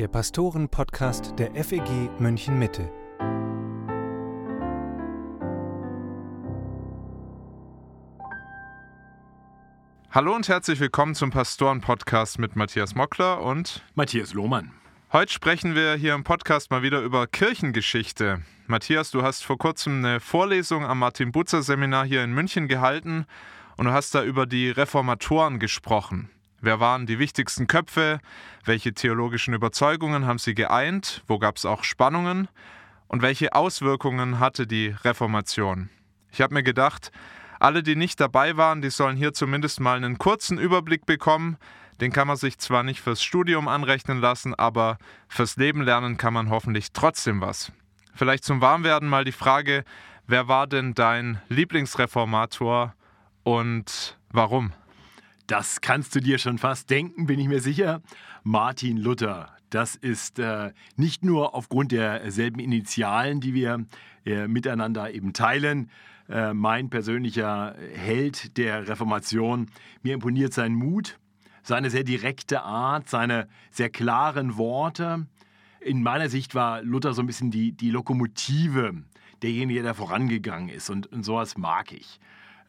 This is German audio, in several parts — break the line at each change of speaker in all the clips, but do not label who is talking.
der Pastoren-Podcast der FEG München Mitte.
Hallo und herzlich willkommen zum Pastoren-Podcast mit Matthias Mockler und
Matthias Lohmann.
Heute sprechen wir hier im Podcast mal wieder über Kirchengeschichte. Matthias, du hast vor kurzem eine Vorlesung am Martin-Butzer-Seminar hier in München gehalten und du hast da über die Reformatoren gesprochen. Wer waren die wichtigsten Köpfe? Welche theologischen Überzeugungen haben sie geeint? Wo gab es auch Spannungen? Und welche Auswirkungen hatte die Reformation? Ich habe mir gedacht, alle, die nicht dabei waren, die sollen hier zumindest mal einen kurzen Überblick bekommen. Den kann man sich zwar nicht fürs Studium anrechnen lassen, aber fürs Leben lernen kann man hoffentlich trotzdem was. Vielleicht zum Warmwerden mal die Frage, wer war denn dein Lieblingsreformator und warum?
Das kannst du dir schon fast denken, bin ich mir sicher. Martin Luther. Das ist äh, nicht nur aufgrund derselben Initialen, die wir äh, miteinander eben teilen, äh, mein persönlicher Held der Reformation. Mir imponiert sein Mut, seine sehr direkte Art, seine sehr klaren Worte. In meiner Sicht war Luther so ein bisschen die, die Lokomotive, derjenige, der vorangegangen ist. Und, und sowas mag ich.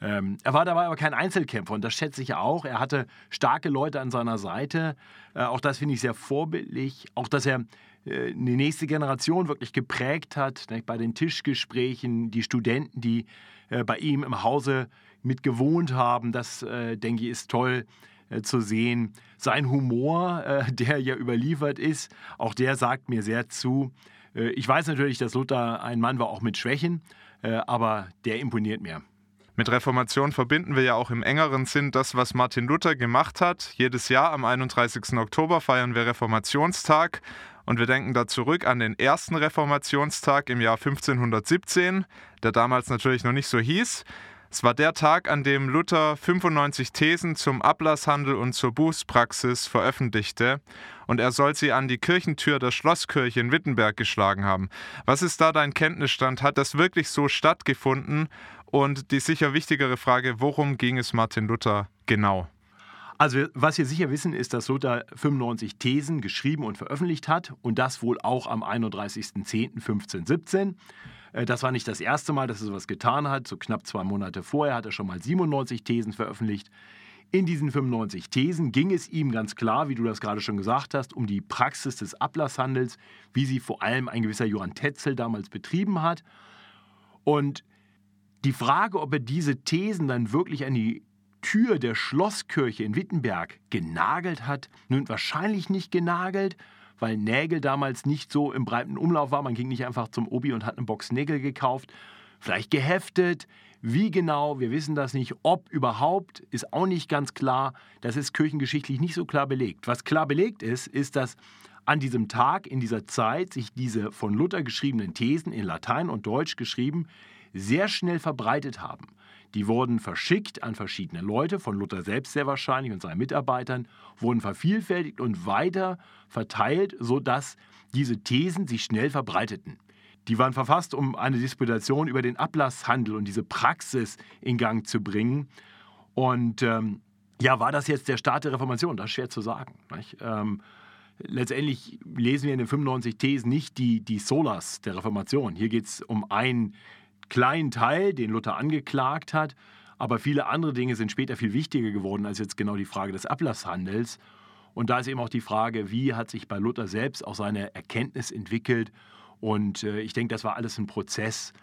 Ähm, er war dabei aber kein Einzelkämpfer und das schätze ich auch. Er hatte starke Leute an seiner Seite. Äh, auch das finde ich sehr vorbildlich. Auch, dass er äh, die nächste Generation wirklich geprägt hat, ne, bei den Tischgesprächen, die Studenten, die äh, bei ihm im Hause mit gewohnt haben, das, äh, denke ich, ist toll äh, zu sehen. Sein Humor, äh, der ja überliefert ist, auch der sagt mir sehr zu. ich weiß natürlich, dass Luther ein Mann war, auch mit Schwächen, aber der imponiert mir.
Mit Reformation verbinden wir ja auch im engeren Sinn das, was Martin Luther gemacht hat. Jedes Jahr am 31. Oktober feiern wir Reformationstag und wir denken da zurück an den ersten Reformationstag im Jahr 1517, der damals natürlich noch nicht so hieß. Es war der Tag, an dem Luther 95 Thesen zum Ablasshandel und zur Bußpraxis veröffentlichte und er soll sie an die Kirchentür der Schlosskirche in Wittenberg geschlagen haben. Was ist da dein Kenntnisstand? Hat das wirklich so stattgefunden und die sicher wichtigere Frage, worum ging es Martin Luther genau?
Also was wir sicher wissen, ist, dass Luther 95 Thesen geschrieben und veröffentlicht hat und das wohl auch am 31.10.1517. Äh, das war nicht das erste Mal, dass er sowas getan hat. So knapp zwei Monate vorher hat er schon mal 97 Thesen veröffentlicht. In diesen 95 Thesen ging es ihm ganz klar, wie du das gerade schon gesagt hast, um die Praxis des Ablasshandels, wie sie vor allem ein gewisser Johann Tetzel damals betrieben hat. Und die Frage, ob er diese Thesen dann wirklich an die Tür der Schlosskirche in Wittenberg genagelt hat, nun wahrscheinlich nicht genagelt, weil Nägel damals nicht so im breiten Umlauf war. Man ging nicht einfach zum Obi und hat eine Box Nägel gekauft. Vielleicht geheftet. Wie genau, wir wissen das nicht. Ob überhaupt, ist auch nicht ganz klar. Das ist kirchengeschichtlich nicht so klar belegt. Was klar belegt ist, ist, dass an diesem Tag, in dieser Zeit, sich diese von Luther geschriebenen Thesen in Latein und Deutsch geschrieben sehr schnell verbreitet haben. Die wurden verschickt an verschiedene Leute, von Luther selbst sehr wahrscheinlich und seinen Mitarbeitern, wurden vervielfältigt und weiter verteilt, sodass diese Thesen sich schnell verbreiteten. Die waren verfasst, um eine Disputation über den Ablasshandel und diese Praxis in Gang zu bringen. Und ähm, ja, war das jetzt der Start der Reformation? Das ist schwer zu sagen. Ähm, letztendlich lesen wir in den 95 Thesen nicht die, die Solas der Reformation. Hier geht es um ein kleinen Teil, den Luther angeklagt hat. Aber viele andere Dinge sind später viel wichtiger geworden als jetzt genau die Frage des Ablasshandels. Und da ist eben auch die Frage, wie hat sich bei Luther selbst auch seine Erkenntnis entwickelt. Und äh, ich denke, das war alles ein Prozess.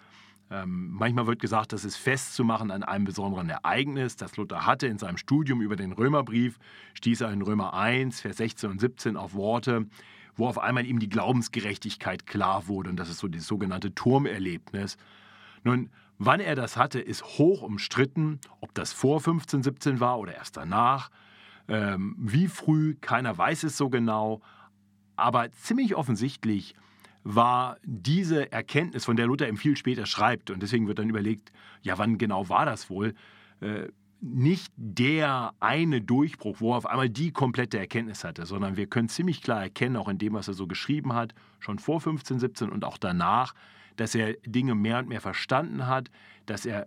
Ähm, manchmal wird gesagt, das ist festzumachen an einem besonderen Ereignis, das Luther hatte in seinem Studium über den Römerbrief, stieß er in Römer 1, Vers 16 und 17 auf Worte, wo auf einmal ihm die Glaubensgerechtigkeit klar wurde. Und das ist so das sogenannte Turmerlebnis. Nun, wann er das hatte, ist hoch umstritten, ob das vor 1517 war oder erst danach. Ähm, wie früh, keiner weiß es so genau. Aber ziemlich offensichtlich war diese Erkenntnis, von der Luther eben viel später schreibt, und deswegen wird dann überlegt, ja, wann genau war das wohl, äh, nicht der eine Durchbruch, wo er auf einmal die komplette Erkenntnis hatte, sondern wir können ziemlich klar erkennen, auch in dem, was er so geschrieben hat, schon vor 1517 und auch danach, dass er Dinge mehr und mehr verstanden hat, dass er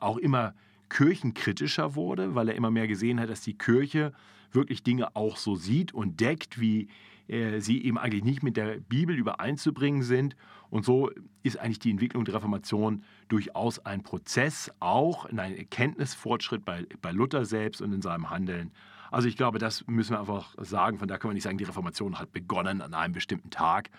auch immer kirchenkritischer wurde, weil er immer mehr gesehen hat, dass die Kirche wirklich Dinge auch so sieht und deckt, wie äh, sie eben eigentlich nicht mit der Bibel übereinzubringen sind. Und so ist eigentlich die Entwicklung der Reformation durchaus ein Prozess, auch ein Erkenntnisfortschritt bei, bei Luther selbst und in seinem Handeln. Also ich glaube, das müssen wir einfach sagen. Von da können wir nicht sagen, die Reformation hat begonnen an einem bestimmten Tag.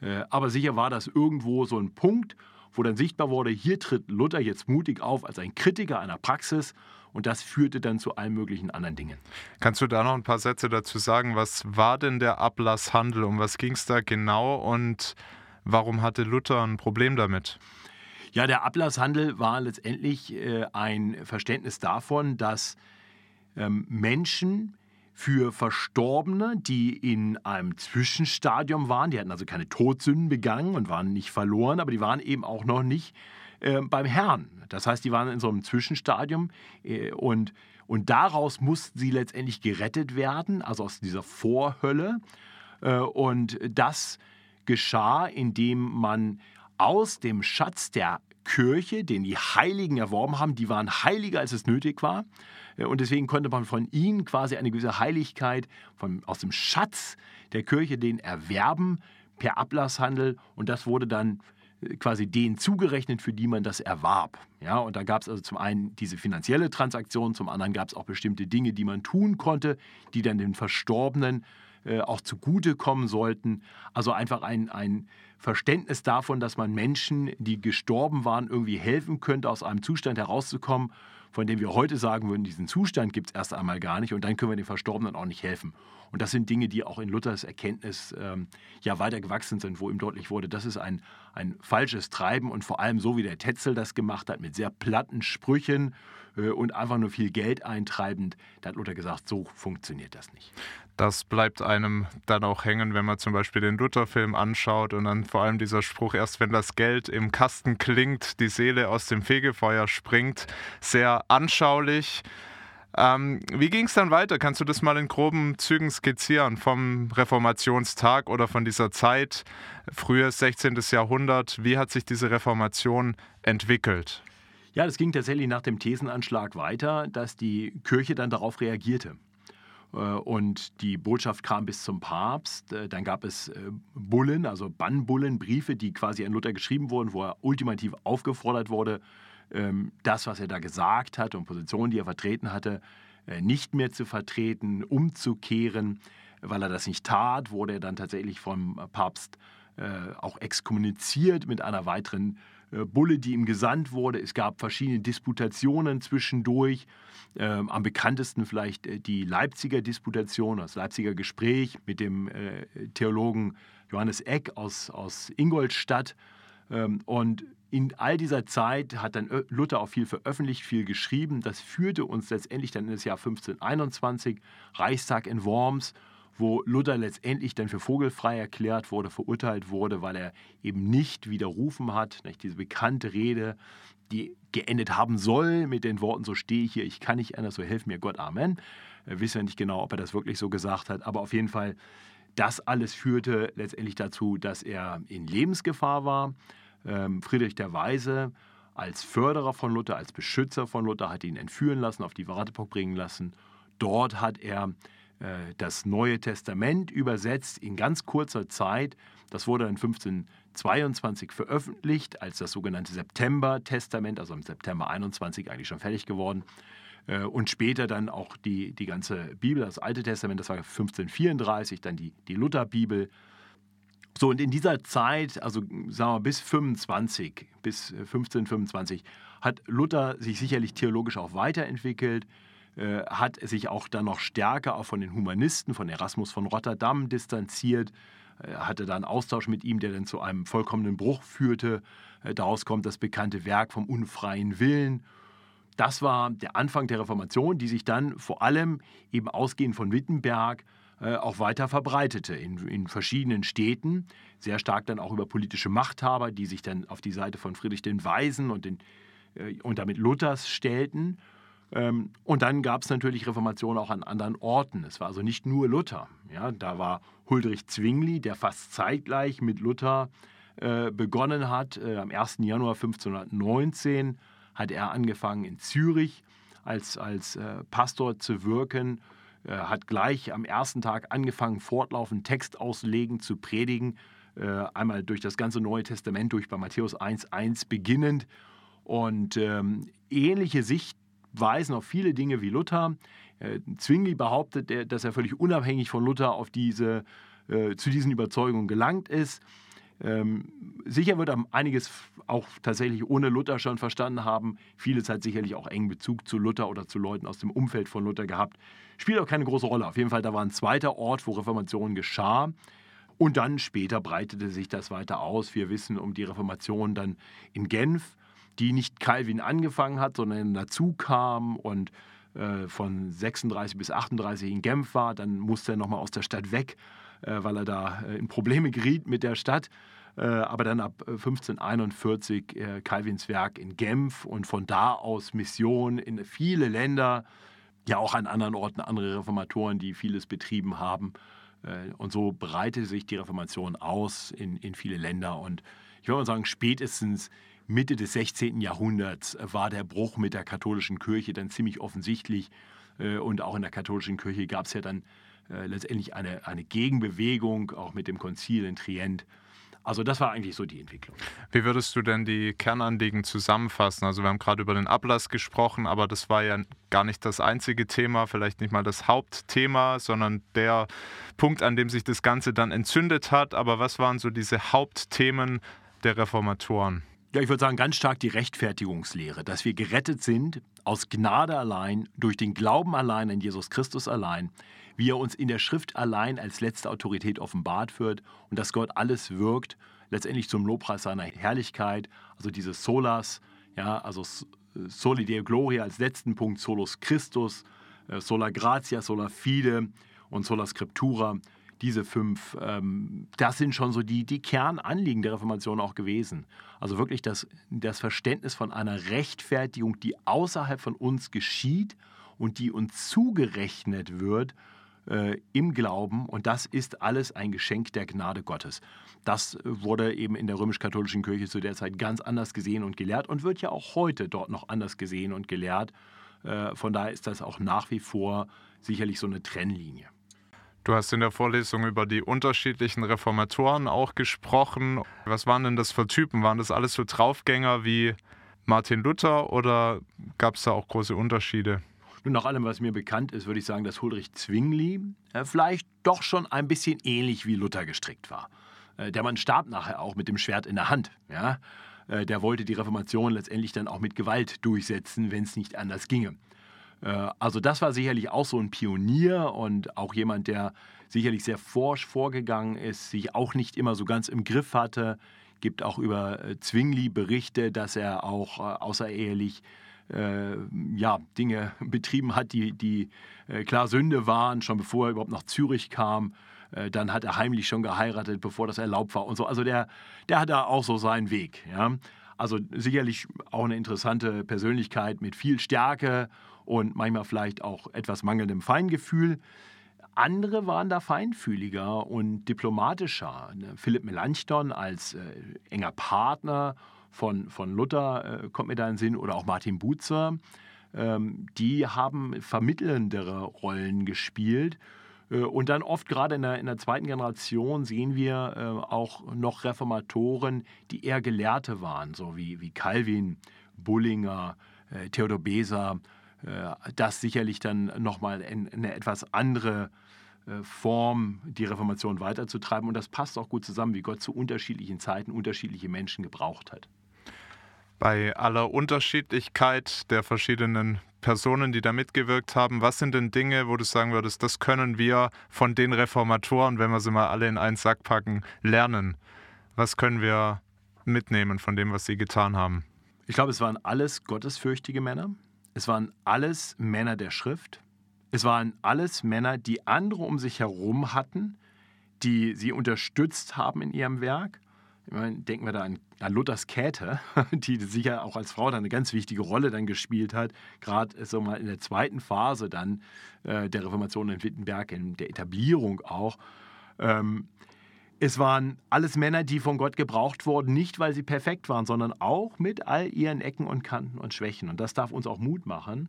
Äh, aber sicher war das irgendwo so ein Punkt, wo dann sichtbar wurde, hier tritt Luther jetzt mutig auf als ein Kritiker einer Praxis und das führte dann zu allen möglichen anderen Dingen.
Kannst du da noch ein paar Sätze dazu sagen? Was war denn der Ablasshandel? Um was ging es da genau und warum hatte Luther ein Problem damit?
Ja, der Ablasshandel war letztendlich äh, ein Verständnis davon, dass ähm, Menschen für Verstorbene, die in einem Zwischenstadium waren, die hatten also keine Todsünden begangen und waren nicht verloren, aber die waren eben auch noch nicht äh, beim Herrn. Das heißt, die waren in so einem Zwischenstadium äh, und, und daraus mussten sie letztendlich gerettet werden, also aus dieser Vorhölle. Äh, und das geschah, indem man aus dem Schatz der Kirche, den die Heiligen erworben haben, die waren heiliger, als es nötig war. Äh, und deswegen konnte man von ihnen quasi eine gewisse Heiligkeit von, aus dem Schatz der Kirche den erwerben per Ablasshandel. Und das wurde dann quasi denen zugerechnet, für die man das erwarb. Ja, und da gab es also zum einen diese finanzielle Transaktion, zum anderen gab es auch bestimmte Dinge, die man tun konnte, die dann den Verstorbenen äh, auch zugutekommen sollten. Also einfach ein, ein Verständnis davon, dass man Menschen, die gestorben waren, irgendwie helfen könnte, aus einem Zustand herauszukommen, von dem wir heute sagen würden, diesen Zustand gibt es erst einmal gar nicht und dann können wir den Verstorbenen auch nicht helfen. Und das sind Dinge, die auch in Luthers Erkenntnis ähm, ja weiter gewachsen sind, wo ihm deutlich wurde, das ist ein, ein falsches Treiben und vor allem so, wie der Tetzel das gemacht hat, mit sehr platten Sprüchen äh, und einfach nur viel Geld eintreibend, da hat Luther gesagt, so funktioniert das nicht.
Das bleibt einem dann auch hängen, wenn man zum Beispiel den Luther-Film anschaut und dann vor allem dieser Spruch, erst wenn das Geld im Kasten klingt, die Seele aus dem Fegefeuer springt. Sehr anschaulich. Ähm, wie ging es dann weiter? Kannst du das mal in groben Zügen skizzieren vom Reformationstag oder von dieser Zeit, frühes 16. Jahrhundert? Wie hat sich diese Reformation entwickelt?
Ja, das ging tatsächlich nach dem Thesenanschlag weiter, dass die Kirche dann darauf reagierte. Äh, und die Botschaft kam bis zum Papst. Äh, dann gab es äh, Bullen, also Bannbullen, Briefe, die quasi an Luther geschrieben wurden, wo er ultimativ aufgefordert wurde, ähm, das, was er da gesagt hat und Positionen, die er vertreten hatte, nicht mehr zu vertreten, umzukehren. Weil er das nicht tat, wurde er dann tatsächlich vom Papst auch exkommuniziert mit einer weiteren Bulle, die ihm gesandt wurde. Es gab verschiedene Disputationen zwischendurch. Ähm, am bekanntesten vielleicht die Leipziger Disputation, das Leipziger Gespräch mit dem Theologen Johannes Eck aus, aus Ingolstadt. Ähm, und in all dieser Zeit hat dann Luther auch viel veröffentlicht, viel geschrieben. Das führte uns letztendlich dann in das Jahr 1521, Reichstag in Worms, wo Luther letztendlich dann für vogelfrei erklärt wurde, verurteilt wurde, weil er eben nicht widerrufen hat. Nicht? Diese bekannte Rede, die geendet haben soll mit den Worten, so stehe ich hier, ich kann nicht anders, so helf mir Gott, Amen. Wir wissen ja nicht genau, ob er das wirklich so gesagt hat, aber auf jeden Fall, das alles führte letztendlich dazu, dass er in Lebensgefahr war ähm, Friedrich der Weise als Förderer von Luther, als Beschützer von Luther, hat ihn entführen lassen, auf die Warteburg bringen lassen. Dort hat er das Neue Testament übersetzt in ganz kurzer Zeit. Das wurde dann 1522 veröffentlicht als das sogenannte September-Testament, also im September 21 eigentlich schon fertig geworden. Äh, und später dann auch die, die ganze Bibel, das Alte Testament, das war 1534, dann die, die Lutherbibel so, und in dieser Zeit, also sagen wir bis 25, bis 1525, äh, hat Luther sich sicherlich theologisch auch weiterentwickelt, äh, hat sich auch dann noch stärker auch von den Humanisten, von Erasmus von Rotterdam distanziert, äh, hatte dann Austausch mit ihm, der dann zu einem vollkommenen Bruch führte. Äh, daraus kommt das bekannte Werk vom unfreien Willen. Das war der Anfang der Reformation, die sich dann vor allem eben ausgehend von Wittenberg auch weiter verbreitete in, in verschiedenen Städten, sehr stark dann auch über politische Machthaber, die sich dann auf die Seite von Friedrich den Weisen und, den, und damit Luthers stellten. Ähm, und dann gab es natürlich Reformationen auch an anderen Orten. Es war also nicht nur Luther. Ja, da war Huldrych Zwingli, der fast zeitgleich mit Luther äh, begonnen hat. Äh, am 1. Januar 1519 hat er angefangen in Zürich als, als äh, Pastor zu wirken hat gleich am ersten Tag angefangen, fortlaufend Text auslegen, zu predigen. Einmal durch das ganze Neue Testament, durch bei Matthäus 1,1 beginnend. Und ähm, ähnliche Sichtweisen auf viele Dinge wie Luther. Äh, Zwingli behauptet, dass er völlig unabhängig von Luther auf diese, äh, zu diesen Überzeugungen gelangt ist. Ähm, sicher wird er einiges auch tatsächlich ohne Luther schon verstanden haben. Vieles hat sicherlich auch engen Bezug zu Luther oder zu Leuten aus dem Umfeld von Luther gehabt. Spielt auch keine große Rolle. Auf jeden Fall, da war ein zweiter Ort, wo Reformation geschah. Und dann später breitete sich das weiter aus. Wir wissen um die Reformation dann in Genf, die nicht Calvin angefangen hat, sondern dazu kam und äh, von 36 bis 38 in Genf war. Dann musste er nochmal aus der Stadt weg, äh, weil er da äh, in Probleme geriet mit der Stadt. Äh, aber dann ab 1541 äh, Calvins Werk in Genf und von da aus Mission in viele Länder, ja auch an anderen Orten andere Reformatoren, die vieles betrieben haben. Und so breitete sich die Reformation aus in, in viele Länder. Und ich würde mal sagen, spätestens Mitte des 16. Jahrhunderts war der Bruch mit der katholischen Kirche dann ziemlich offensichtlich. Und auch in der katholischen Kirche gab es ja dann letztendlich eine, eine Gegenbewegung, auch mit dem Konzil in Trient. Also das war eigentlich so die Entwicklung.
Wie würdest du denn die Kernanliegen zusammenfassen? Also wir haben gerade über den Ablass gesprochen, aber das war ja gar nicht das einzige Thema, vielleicht nicht mal das Hauptthema, sondern der Punkt, an dem sich das Ganze dann entzündet hat. Aber was waren so diese Hauptthemen der Reformatoren?
Ja, ich würde sagen, ganz stark die Rechtfertigungslehre, dass wir gerettet sind aus Gnade allein, durch den Glauben allein an Jesus Christus allein wie er uns in der Schrift allein als letzte Autorität offenbart wird und dass Gott alles wirkt, letztendlich zum Lobpreis seiner Herrlichkeit, also dieses Solas, ja, also Soli Deo Gloria als letzten Punkt, Solus Christus, äh, Sola Gratia, Sola Fide und Sola Scriptura. Diese fünf, ähm, das sind schon so die, die Kernanliegen der Reformation auch gewesen. Also wirklich das, das Verständnis von einer Rechtfertigung, die außerhalb von uns geschieht und die uns zugerechnet wird äh, im Glauben und das ist alles ein Geschenk der Gnade Gottes. Das wurde eben in der römisch-katholischen Kirche zu der Zeit ganz anders gesehen und gelehrt und wird ja auch heute dort noch anders gesehen und gelehrt. Äh, von daher ist das auch nach wie vor sicherlich so eine Trennlinie.
Du hast in der Vorlesung über die unterschiedlichen Reformatoren auch gesprochen. Was waren denn das für Typen? Waren das alles so Draufgänger wie Martin Luther oder gab es da auch große Unterschiede?
Nun, nach allem, was mir bekannt ist, würde ich sagen, dass Huldrych Zwingli äh, vielleicht doch schon ein bisschen ähnlich wie Luther gestrickt war. Äh, der Mann starb nachher auch mit dem Schwert in der Hand. Ja? Äh, der wollte die Reformation letztendlich dann auch mit Gewalt durchsetzen, wenn es nicht anders ginge. Äh, also das war sicherlich auch so ein Pionier und auch jemand, der sicherlich sehr forsch vorgegangen ist, sich auch nicht immer so ganz im Griff hatte. Gibt auch über äh, Zwingli Berichte, dass er auch äh, außerehelich äh, ja, Dinge betrieben hat, die, die äh, klar Sünde waren, schon bevor er überhaupt nach Zürich kam. Äh, dann hat er heimlich schon geheiratet, bevor das erlaubt war und so. Also der, der hat da auch so seinen Weg. Ja? Also sicherlich auch eine interessante Persönlichkeit mit viel Stärke und manchmal vielleicht auch etwas mangelndem Feingefühl. Andere waren da feinfühliger und diplomatischer. Ne, Philipp Melanchthon als äh, enger Partner von, von Luther äh, kommt mir da in den Sinn oder auch Martin Buzer. Ähm, die haben vermittelndere Rollen gespielt. Äh, und dann oft gerade in der, in der zweiten Generation sehen wir äh, auch noch Reformatoren, die eher Gelehrte waren, so wie, wie Calvin, Bullinger, äh, Theodor Besa. Äh, das sicherlich dann nochmal in, in eine etwas andere äh, Form die Reformation weiterzutreiben. Und das passt auch gut zusammen, wie Gott zu unterschiedlichen Zeiten unterschiedliche Menschen gebraucht hat
bei aller Unterschiedlichkeit der verschiedenen Personen, die da mitgewirkt haben, was sind denn Dinge, wo du sagen würdest, das können wir von den Reformatoren, wenn wir sie mal alle in einen Sack packen, lernen? Was können wir mitnehmen von dem, was sie getan haben?
Ich glaube, es waren alles gottesfürchtige Männer. Es waren alles Männer der Schrift. Es waren alles Männer, die andere um sich herum hatten, die sie unterstützt haben in ihrem Werk. Meine, denken wir da an, an, Luthers Käthe, die sicher auch als Frau dann eine ganz wichtige Rolle dann gespielt hat, gerade so mal in der zweiten Phase dann äh, der Reformation in Wittenberg, in der Etablierung auch. Ähm, es waren alles Männer, die von Gott gebraucht wurden, nicht weil sie perfekt waren, sondern auch mit all ihren Ecken und Kanten und Schwächen. Und das darf uns auch Mut machen,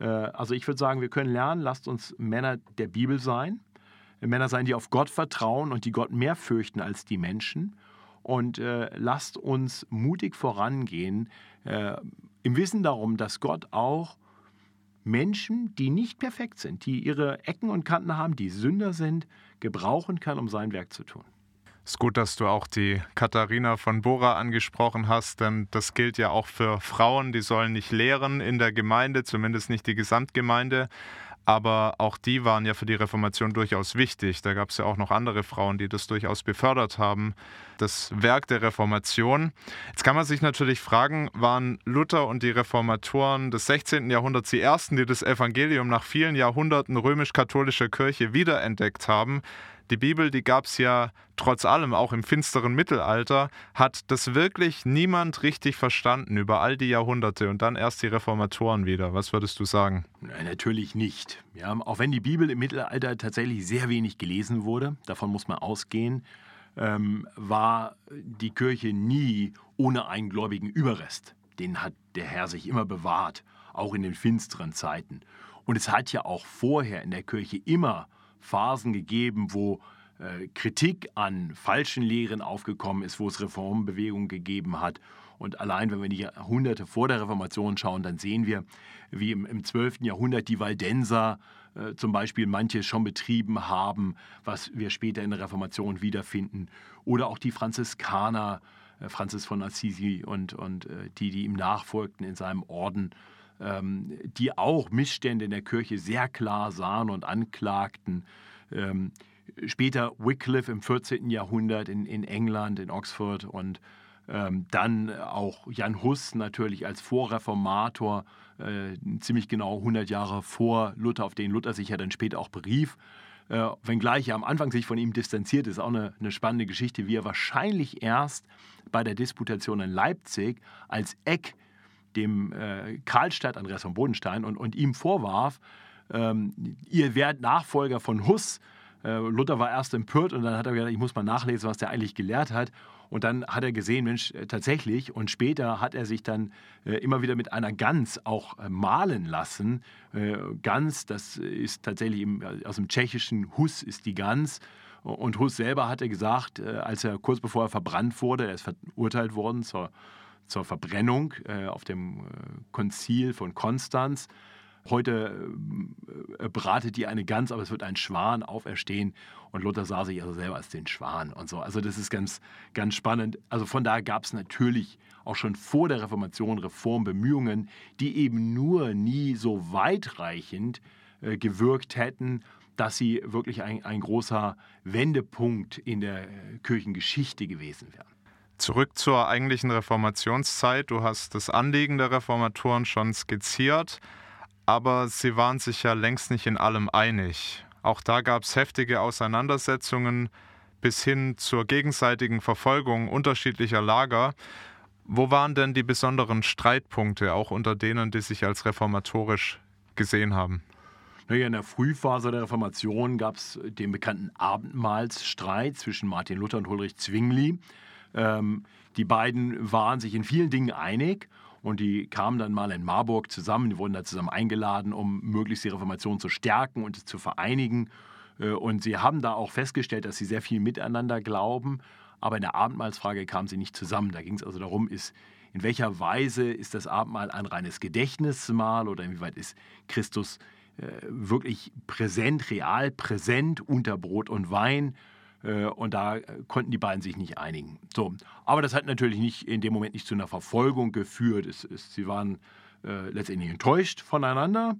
Äh, also ich würde sagen, wir können lernen, lasst uns Männer der Bibel sein. Männer sein, die auf Gott vertrauen und die Gott mehr fürchten als die Menschen. Und äh, lasst uns mutig vorangehen, äh, im Wissen darum, dass Gott auch Menschen, die nicht perfekt sind, die ihre Ecken und Kanten haben, die Sünder sind, gebrauchen kann, um sein Werk zu tun.
Es ist gut, dass du auch die Katharina von Bora angesprochen hast, denn das gilt ja auch für Frauen, die sollen nicht lehren in der Gemeinde, zumindest nicht die Gesamtgemeinde. Aber auch die waren ja für die Reformation durchaus wichtig. Da gab es ja auch noch andere Frauen, die das durchaus befördert haben, das Werk der Reformation. Jetzt kann man sich natürlich fragen, waren Luther und die Reformatoren des 16. Jahrhunderts die ersten, die das Evangelium nach vielen Jahrhunderten römisch-katholischer Kirche wiederentdeckt haben? Die Bibel, die gab es ja trotz allem auch im finsteren Mittelalter, hat das wirklich niemand richtig verstanden über all die Jahrhunderte und dann erst die Reformatoren wieder. Was würdest du sagen?
Natürlich nicht. Ja, auch wenn die Bibel im Mittelalter tatsächlich sehr wenig gelesen wurde, davon muss man ausgehen, ähm, war die Kirche nie ohne einen gläubigen Überrest. Den hat der Herr sich immer bewahrt, auch in den finsteren Zeiten. Und es hat ja auch vorher in der Kirche immer Phasen gegeben, wo äh, Kritik an falschen Lehren aufgekommen ist, wo es Reformbewegungen gegeben hat. Und allein, wenn wir die Jahrhunderte vor der Reformation schauen, dann sehen wir, wie im, im 12. Jahrhundert die Waldenser äh, zum Beispiel manches schon betrieben haben, was wir später in der Reformation wiederfinden. Oder auch die Franziskaner, äh, Franzis von Assisi und, und die, die ihm nachfolgten in seinem Orden die auch Missstände in der Kirche sehr klar sahen und anklagten. Ähm, später Wycliffe im 14. Jahrhundert in, in England, in Oxford und ähm, dann auch Jan Hus natürlich als Vorreformator, äh, ziemlich genau 100 Jahre vor Luther, auf den Luther sich ja dann später auch berief. Äh, wenngleich er am Anfang sich von ihm distanziert, ist auch eine, eine spannende Geschichte, wie er wahrscheinlich erst bei der Disputation in Leipzig als Eck dem äh, Karlstadt, Andreas von Bodenstein, und, und ihm vorwarf, ähm, ihr werdet Nachfolger von Huss. Äh, Luther war erst empört und dann hat er gesagt, ich muss mal nachlesen, was der eigentlich gelehrt hat. Und dann hat er gesehen, Mensch, äh, tatsächlich. Und später hat er sich dann äh, immer wieder mit einer Gans auch äh, malen lassen. Äh, Gans, das ist tatsächlich im, aus dem tschechischen Hus ist die Gans. Und Hus selber hatte gesagt, äh, als er kurz bevor er verbrannt wurde, er ist verurteilt worden zur zur Verbrennung äh, auf dem äh, Konzil von Konstanz. Heute äh, bratet die eine Gans, aber es wird ein Schwan auferstehen und Luther sah sich also selber als den Schwan und so. Also das ist ganz, ganz spannend. Also von daher gab es natürlich auch schon vor der Reformation Reformbemühungen, die eben nur nie so weitreichend äh, gewirkt hätten, dass sie wirklich ein, ein großer Wendepunkt in der Kirchengeschichte gewesen wären.
Zurück zur eigentlichen Reformationszeit. Du hast das Anliegen der Reformatoren schon skizziert, aber sie waren sich ja längst nicht in allem einig. Auch da gab es heftige Auseinandersetzungen bis hin zur gegenseitigen Verfolgung unterschiedlicher Lager. Wo waren denn die besonderen Streitpunkte, auch unter denen, die sich als reformatorisch gesehen haben?
In der Frühphase der Reformation gab es den bekannten Abendmahlsstreit zwischen Martin Luther und Ulrich Zwingli. Ähm, die beiden waren sich in vielen Dingen einig und die kamen dann mal in Marburg zusammen, die wurden da zusammen eingeladen, um möglichst die Reformation zu stärken und zu vereinigen. Äh, und sie haben da auch festgestellt, dass sie sehr viel miteinander glauben, aber in der Abendmahlsfrage kamen sie nicht zusammen. Da ging es also darum, ist, in welcher Weise ist das Abendmahl ein reines Gedächtnismahl oder inwieweit ist Christus äh, wirklich präsent, real präsent unter Brot und Wein? Äh, und da äh, konnten die beiden sich nicht einigen. So. Aber das hat natürlich nicht in dem Moment nicht zu einer Verfolgung geführt. Es, es, sie waren äh, letztendlich enttäuscht voneinander.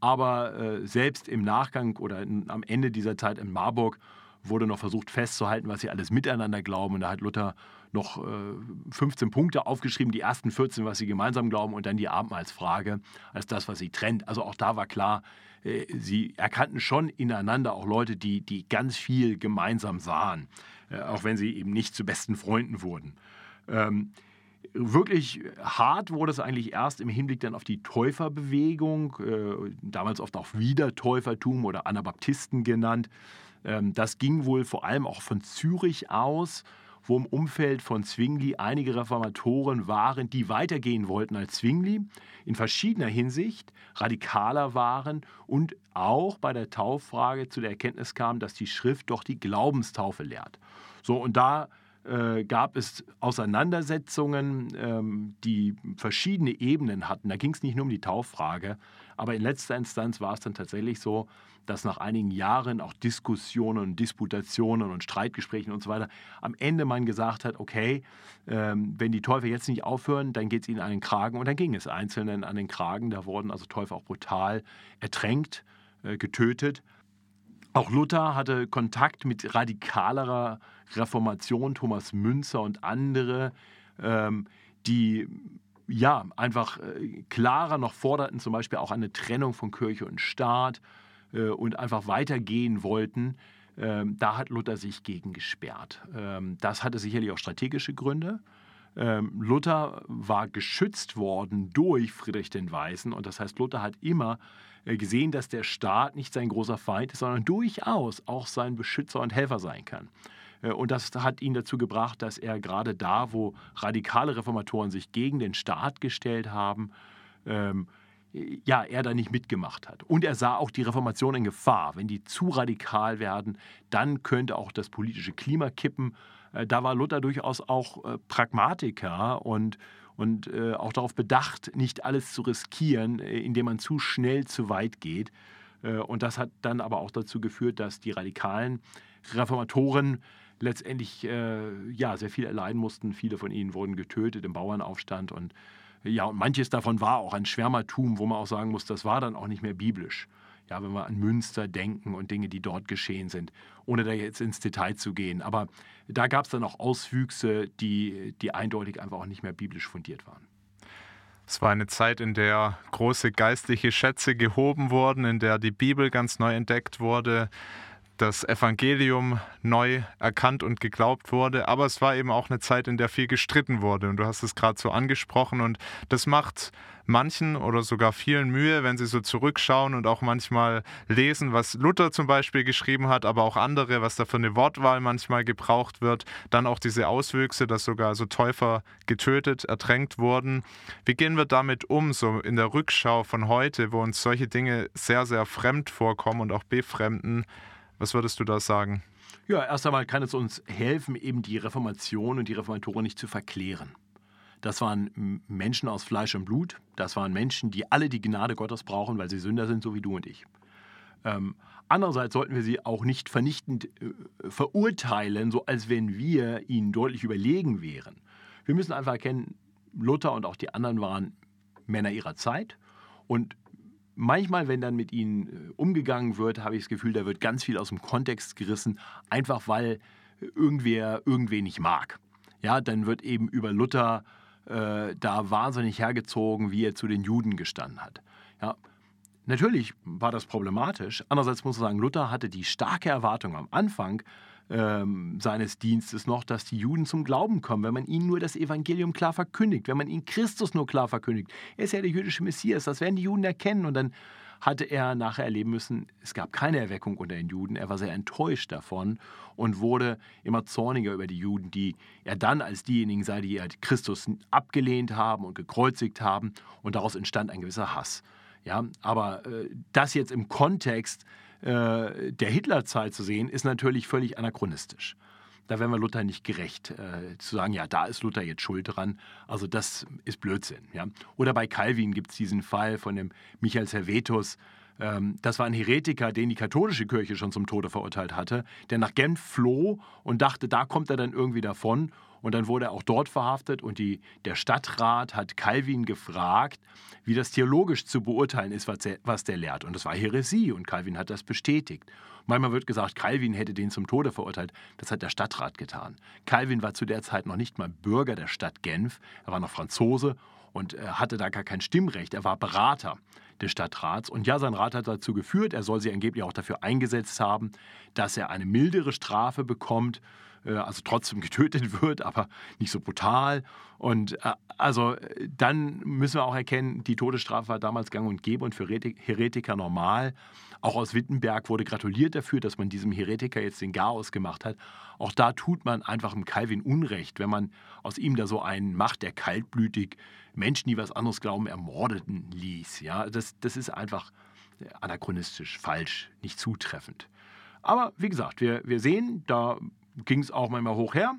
Aber äh, selbst im Nachgang oder in, am Ende dieser Zeit in Marburg wurde noch versucht festzuhalten, was sie alles miteinander glauben. Und da hat Luther noch äh, 15 Punkte aufgeschrieben, die ersten 14, was sie gemeinsam glauben, und dann die Abendmahlsfrage als das, was sie trennt. Also auch da war klar, äh, sie erkannten schon ineinander auch Leute, die, die ganz viel gemeinsam sahen, äh, auch wenn sie eben nicht zu besten Freunden wurden. Ähm, wirklich hart wurde es eigentlich erst im Hinblick dann auf die Täuferbewegung, äh, damals oft auch Wiedertäufertum oder Anabaptisten genannt. Ähm, das ging wohl vor allem auch von Zürich aus wo im Umfeld von Zwingli einige Reformatoren waren, die weitergehen wollten als Zwingli, in verschiedener Hinsicht radikaler waren und auch bei der Tauffrage zu der Erkenntnis kamen, dass die Schrift doch die Glaubenstaufe lehrt. So, und da äh, gab es Auseinandersetzungen, ähm, die verschiedene Ebenen hatten. Da ging es nicht nur um die Tauffrage, aber in letzter Instanz war es dann tatsächlich so, dass nach einigen Jahren auch Diskussionen Disputationen und Streitgesprächen und so weiter am Ende man gesagt hat, okay, ähm, wenn die Teufel jetzt nicht aufhören, dann geht es ihnen an den Kragen und dann ging es Einzelnen an den Kragen. Da wurden also Teufel auch brutal ertränkt, äh, getötet. Auch Luther hatte Kontakt mit radikalerer Reformation, Thomas Münzer und andere, ähm, die ja einfach äh, klarer noch forderten, zum Beispiel auch eine Trennung von Kirche und Staat äh, und einfach weitergehen wollten. Ähm, da hat Luther sich gegen gesperrt. Ähm, das hatte sicherlich auch strategische Gründe. Ähm, Luther war geschützt worden durch Friedrich den Weißen und das heißt, Luther hat immer äh, gesehen, dass der Staat nicht sein großer Feind ist, sondern durchaus auch sein Beschützer und Helfer sein kann. Äh, und das hat ihn dazu gebracht, dass er gerade da, wo radikale Reformatoren sich gegen den Staat gestellt haben, ähm, ja, er da nicht mitgemacht hat. Und er sah auch die Reformation in Gefahr. Wenn die zu radikal werden, dann könnte auch das politische Klima kippen. Äh, da war Luther durchaus auch äh, Pragmatiker und, und auch darauf bedacht, nicht alles zu riskieren, indem man zu schnell zu weit geht. Und das hat dann aber auch dazu geführt, dass die radikalen Reformatoren letztendlich ja, sehr viel erleiden mussten. Viele von ihnen wurden getötet im Bauernaufstand und ja, und manches davon war auch ein Schwärmertum, wo man auch sagen muss, das war dann auch nicht mehr biblisch. Ja, wenn wir an Münster denken und Dinge, die dort geschehen sind, ohne da jetzt ins Detail zu gehen. Aber da gab es dann auch Auswüchse, die, die eindeutig einfach auch nicht mehr biblisch fundiert waren.
Es war eine Zeit, in der große geistliche Schätze gehoben wurden, in der die Bibel ganz neu entdeckt wurde, das Evangelium neu erkannt und geglaubt wurde. Aber es war eben auch eine Zeit, in der viel gestritten wurde. Und du hast es gerade so angesprochen. Und das macht manchen oder sogar vielen Mühe, wenn sie so zurückschauen und auch manchmal lesen, was Luther zum Beispiel geschrieben hat, aber auch andere, was da für eine Wortwahl manchmal gebraucht wird. Dann auch diese Auswüchse, dass sogar so Täufer getötet, ertränkt wurden. Wie gehen wir damit um, so in der Rückschau von heute, wo uns solche Dinge sehr, sehr fremd vorkommen und auch befremden? Was würdest du da sagen?
Ja, erst einmal kann es uns helfen, eben die Reformation und die Reformatoren nicht zu verklären. Das waren Menschen aus Fleisch und Blut. Das waren Menschen, die alle die Gnade Gottes brauchen, weil sie Sünder sind, so wie du und ich. Ähm, andererseits sollten wir sie auch nicht vernichtend äh, verurteilen, so als wenn wir ihnen deutlich überlegen wären. Wir müssen einfach erkennen, Luther und auch die anderen waren Männer ihrer Zeit und manchmal, wenn dann mit ihnen äh, umgegangen wird, habe ich das Gefühl, da wird ganz viel aus dem Kontext gerissen, einfach weil irgendwer irgendwen nicht mag. Ja, dann wird eben über Luther äh, da wahnsinnig hergezogen, wie er zu den Juden gestanden hat. Ja, natürlich war das problematisch. Andererseits muss man sagen, Luther hatte die starke Erwartung am Anfang, ähm, seines Dienstes noch, dass die Juden zum Glauben kommen, wenn man ihnen nur das Evangelium klar verkündigt, wenn man ihnen Christus nur klar verkündigt. Er ist ja der jüdische Messias, das werden die Juden erkennen und dann hatte er nachher erleben müssen, es gab keine Erweckung unter den Juden. Er war sehr enttäuscht davon und wurde immer zorniger über die Juden, die er dann als diejenigen sah, die Christus abgelehnt haben und gekreuzigt haben. Und daraus entstand ein gewisser Hass. Ja, aber äh, das jetzt im Kontext äh, der Hitlerzeit zu sehen, ist natürlich völlig anachronistisch. Da wären wir Luther nicht gerecht, äh, zu sagen, ja, da ist Luther jetzt schuld dran. Also das ist Blödsinn. Ja? Oder bei Calvin gibt es diesen Fall von dem Michael Servetus. Ähm, das war ein Heretiker, den die katholische Kirche schon zum Tode verurteilt hatte, der nach Genf floh und dachte, da kommt er dann irgendwie davon und dann wurde er auch dort verhaftet und die, der Stadtrat hat Calvin gefragt, wie das theologisch zu beurteilen ist, was der, was der lehrt. Und das war Häresie und Calvin hat das bestätigt. Manchmal wird gesagt, Calvin hätte den zum Tode verurteilt. Das hat der Stadtrat getan. Calvin war zu der Zeit noch nicht mal Bürger der Stadt Genf. Er war noch Franzose und hatte da gar kein Stimmrecht. Er war Berater des Stadtrats. Und ja, sein Rat hat dazu geführt, er soll sich angeblich auch dafür eingesetzt haben, dass er eine mildere Strafe bekommt äh, also trotzdem getötet wird, aber nicht so brutal. Und äh, also dann müssen wir auch erkennen, die Todesstrafe war damals gang und gäbe und für Heretiker normal. Auch aus Wittenberg wurde gratuliert dafür, dass man diesem Heretiker jetzt den Garaus gemacht hat. Auch da tut man einfach im Calvin Unrecht, wenn man aus ihm da so einen macht, der kaltblütig Menschen, die was anderes glauben, ermordeten ließ. Ja, das, das ist einfach anachronistisch, falsch, nicht zutreffend. Aber wie gesagt, wir, wir sehen, da ging es auch manchmal hoch her.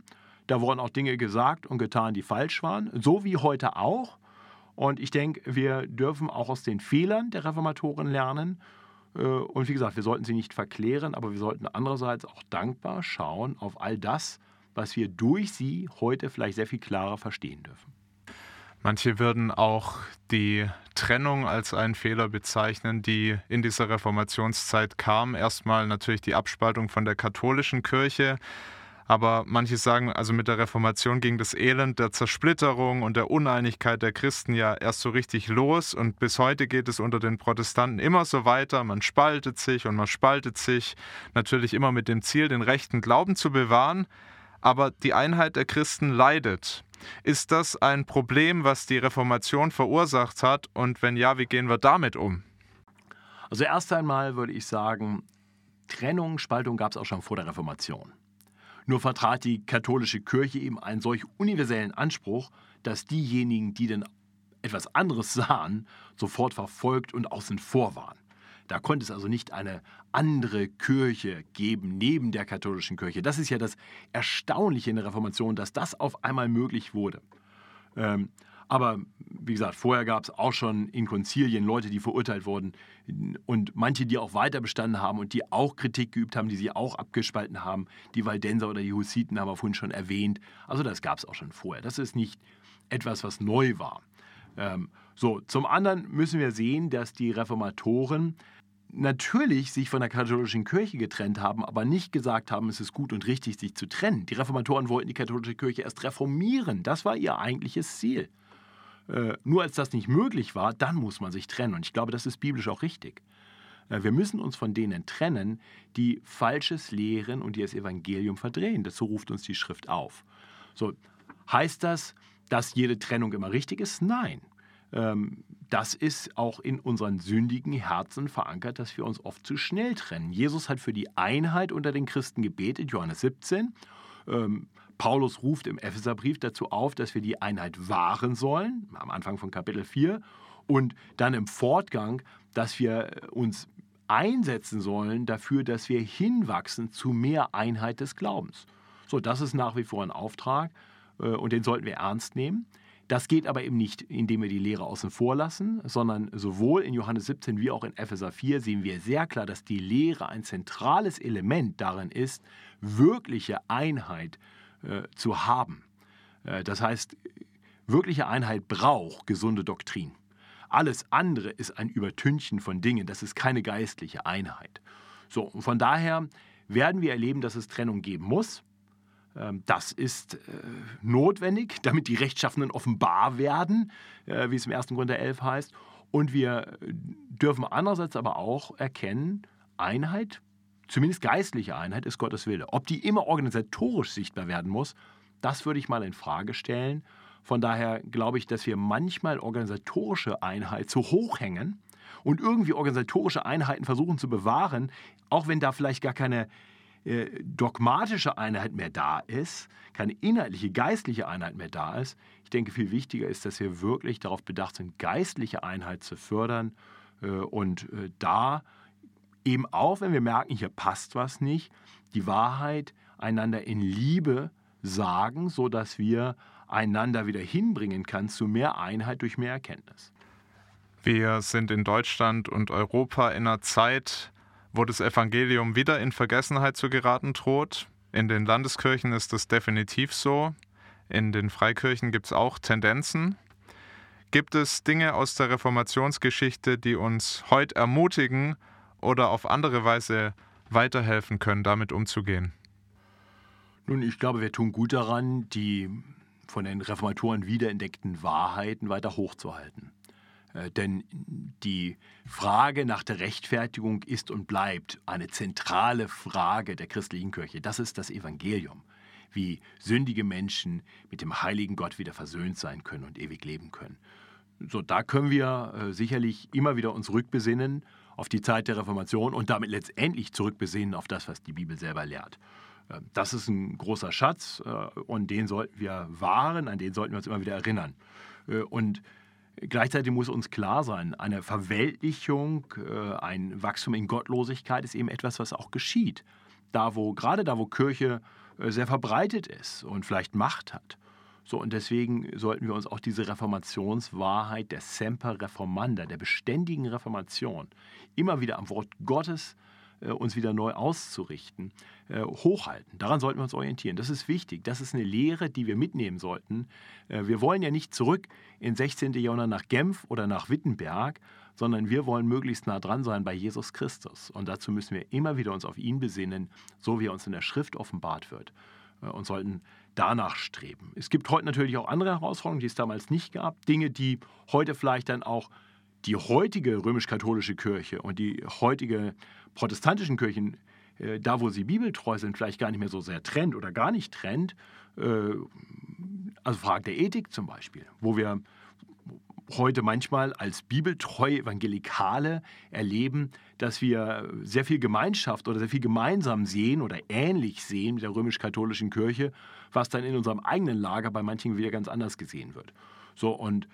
Da wurden auch Dinge gesagt und getan, die falsch waren, so wie heute auch. Und ich denke, wir dürfen auch aus den Fehlern der Reformatoren lernen. Äh, und wie gesagt, wir sollten sie nicht verklären, aber wir sollten andererseits auch dankbar schauen auf all das, was wir durch sie heute vielleicht sehr viel klarer verstehen dürfen.
Manche würden auch die Trennung als einen Fehler bezeichnen, die in dieser Reformationszeit kam. Erstmal natürlich die Abspaltung von der katholischen Kirche. Aber manche sagen, also mit der Reformation ging das Elend der Zersplitterung und der Uneinigkeit der Christen ja erst so richtig los. Und bis heute geht es unter den Protestanten immer so weiter. Man spaltet sich und man spaltet sich. Natürlich immer mit dem Ziel, den rechten Glauben zu bewahren. Aber die Einheit der Christen leidet. Ist das ein Problem, was die Reformation verursacht hat? Und wenn ja, wie gehen wir damit um?
Also erst einmal würde ich sagen, Trennung, Spaltung gab es auch schon vor der Reformation. Nur vertrat die katholische Kirche eben einen solch universellen Anspruch, dass diejenigen, die denn etwas anderes sahen, sofort verfolgt und außen vor waren. Da konnte es also nicht eine andere Kirche geben neben der katholischen Kirche. Das ist ja das Erstaunliche in der Reformation, dass das auf einmal möglich wurde. Ähm, aber wie gesagt, vorher gab es auch schon in Konzilien Leute, die verurteilt wurden und manche, die auch weiter bestanden haben und die auch Kritik geübt haben, die sie auch abgespalten haben. Die Waldenser oder die Hussiten haben wir vorhin schon erwähnt. Also das gab es auch schon vorher. Das ist nicht etwas, was neu war. Ähm, so, zum anderen müssen wir sehen, dass die Reformatoren natürlich sich von der katholischen Kirche getrennt haben, aber nicht gesagt haben, es ist gut und richtig, sich zu trennen. Die Reformatoren wollten die katholische Kirche erst reformieren. Das war ihr eigentliches Ziel. Äh, nur als das nicht möglich war, dann muss man sich trennen. Und ich glaube, das ist biblisch auch richtig. Äh, wir müssen uns von denen trennen, die Falsches lehren und die das Evangelium verdrehen. Dazu ruft uns die Schrift auf. So, heißt das, dass jede Trennung immer richtig ist? Nein. Ähm, das ist auch in unseren sündigen Herzen verankert, dass wir uns oft zu schnell trennen. Jesus hat für die Einheit unter den Christen gebetet, Johannes 17. Ähm, Paulus ruft im Epheserbrief dazu auf, dass wir die Einheit wahren sollen, am Anfang von Kapitel 4. Und dann im Fortgang, dass wir uns einsetzen sollen dafür, dass wir hinwachsen zu mehr Einheit des Glaubens. So, das ist nach wie vor ein Auftrag äh, und den sollten wir ernst nehmen. Das geht aber eben nicht, indem wir die Lehre außen vor lassen, sondern sowohl in Johannes 17 wie auch in Epheser 4 sehen wir sehr klar, dass die Lehre ein zentrales Element darin ist, wirkliche Einheit äh, zu haben. Äh, das heißt, wirkliche Einheit braucht gesunde Doktrin. Alles andere ist ein Übertünchen von Dingen, das ist keine geistliche Einheit. So, von daher werden wir erleben, dass es Trennung geben muss. Ähm, das ist äh, notwendig, damit die Rechtschaffenen offenbar werden, äh, wie es im 1. Korinther 11 heißt. Und wir dürfen andererseits aber auch erkennen, Einheit, zumindest geistliche Einheit, ist Gottes Wille. Ob die immer organisatorisch sichtbar werden muss, das würde ich mal in Frage stellen. Von daher glaube ich, dass wir manchmal organisatorische Einheit zu hoch hängen und irgendwie organisatorische Einheiten versuchen zu bewahren, auch wenn da vielleicht gar keine dogmatische Einheit mehr da ist, keine inhaltliche, geistliche Einheit mehr da ist. Ich denke, viel wichtiger ist, dass wir wirklich darauf bedacht sind, geistliche Einheit zu fördern äh, und äh, da eben auch, wenn wir merken, hier passt was nicht, die Wahrheit einander in Liebe sagen, sodass wir einander wieder hinbringen können zu mehr Einheit durch mehr Erkenntnis.
Wir sind in Deutschland und Europa in einer Zeit, wo das Evangelium wieder in Vergessenheit zu geraten droht. In den Landeskirchen ist das definitiv so. In den Freikirchen gibt es auch Tendenzen. Gibt es Dinge aus der Reformationsgeschichte, die uns heute ermutigen oder auf andere Weise weiterhelfen können, damit umzugehen?
Nun, ich glaube, wir tun gut daran, die von den Reformatoren wiederentdeckten Wahrheiten weiter hochzuhalten. Äh, denn die Frage nach der Rechtfertigung ist und bleibt eine zentrale Frage der christlichen Kirche. Das ist das Evangelium. wie sündige Menschen mit dem heiligen Gott wieder versöhnt sein können und ewig leben können. So, da können wir äh, sicherlich immer wieder uns rückbesinnen auf die Zeit der Reformation und damit letztendlich zurückbesinnen auf das, was die Bibel selber lehrt. Äh, das ist ein großer Schatz und den sollten wir wahren, an den sollten wir uns immer wieder erinnern. Und gleichzeitig muss uns klar sein, eine Verweltlichung, ein Wachstum in Gottlosigkeit ist eben etwas, was auch geschieht. Da, wo, gerade da, wo Kirche sehr verbreitet ist und vielleicht Macht hat. So, und deswegen sollten wir uns auch diese Reformationswahrheit der Semper Reformanda, der beständigen Reformation, immer wieder am Wort Gottes äh, uns wieder neu auszurichten, äh, hochhalten. Daran sollten wir uns orientieren. Das ist wichtig. Das ist eine Lehre, die wir mitnehmen sollten. Äh, wir wollen ja nicht zurück ins 16. Jahrhundert nach Genf oder nach Wittenberg, sondern wir wollen möglichst nah dran sein bei Jesus Christus. Und dazu müssen wir immer wieder uns auf ihn besinnen, so wie er uns in der Schrift offenbart wird. Und sollten danach streben. Es gibt heute natürlich auch andere Herausforderungen, die es damals nicht gab. Dinge, die heute vielleicht dann auch die heutige römisch-katholische Kirche und die heutige protestantischen Kirchen, äh, da wo sie bibeltreu sind, vielleicht gar nicht mehr so sehr trennt oder gar nicht trennt. Äh, also Frage der Ethik zum Beispiel, wo wir heute manchmal als bibeltreue Evangelikale erleben, dass wir sehr viel Gemeinschaft oder sehr viel gemeinsam sehen oder ähnlich sehen mit der römisch-katholischen Kirche, was dann in unserem eigenen Lager bei manchen wieder ganz anders gesehen wird. So und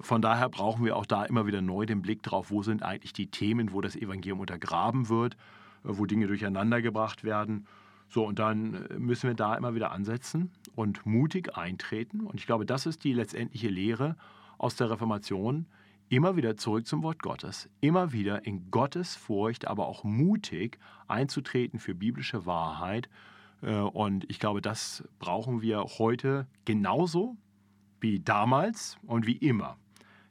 von daher brauchen wir auch da immer wieder neu den Blick drauf, wo sind eigentlich die Themen, wo das Evangelium untergraben wird, äh, wo Dinge durcheinander gebracht werden. So, und dann äh, müssen wir da immer wieder ansetzen und mutig eintreten. Und ich glaube, das ist die letztendliche Lehre aus der Reformation. Immer wieder zurück zum Wort Gottes, immer wieder in Gottes Furcht, aber auch mutig einzutreten für biblische Wahrheit. Und ich glaube, das brauchen wir heute genauso wie damals und wie immer.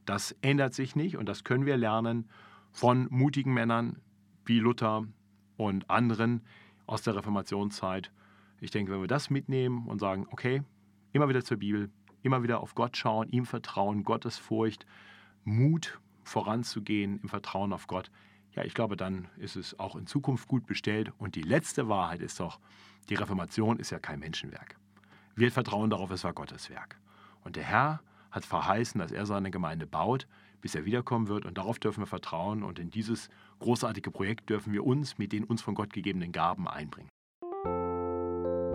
Das ändert sich nicht und das können wir lernen von mutigen Männern wie Luther und anderen aus der Reformationszeit. Ich denke, wenn wir das mitnehmen und sagen, okay, immer wieder zur Bibel, immer wieder auf Gott schauen, ihm vertrauen, Gottes Furcht, Mut voranzugehen im Vertrauen auf Gott, ja, ich glaube, dann ist es auch in Zukunft gut bestellt. Und die letzte Wahrheit ist doch, die Reformation ist ja kein Menschenwerk. Wir vertrauen darauf, es war Gottes Werk. Und der Herr hat verheißen, dass er seine Gemeinde baut, bis er wiederkommen wird. Und darauf dürfen wir vertrauen. Und in dieses großartige Projekt dürfen wir uns mit den uns von Gott gegebenen Gaben einbringen.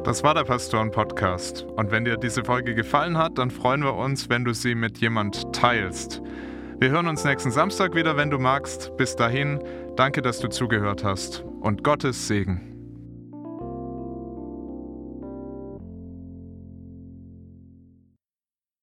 Das war der Pastoren-Podcast. Und wenn dir diese Folge gefallen hat, dann freuen wir uns, wenn du sie mit jemand teilst. Wir hören uns nächsten Samstag wieder, wenn du magst. Bis dahin, danke, dass du zugehört hast und Gottes Segen.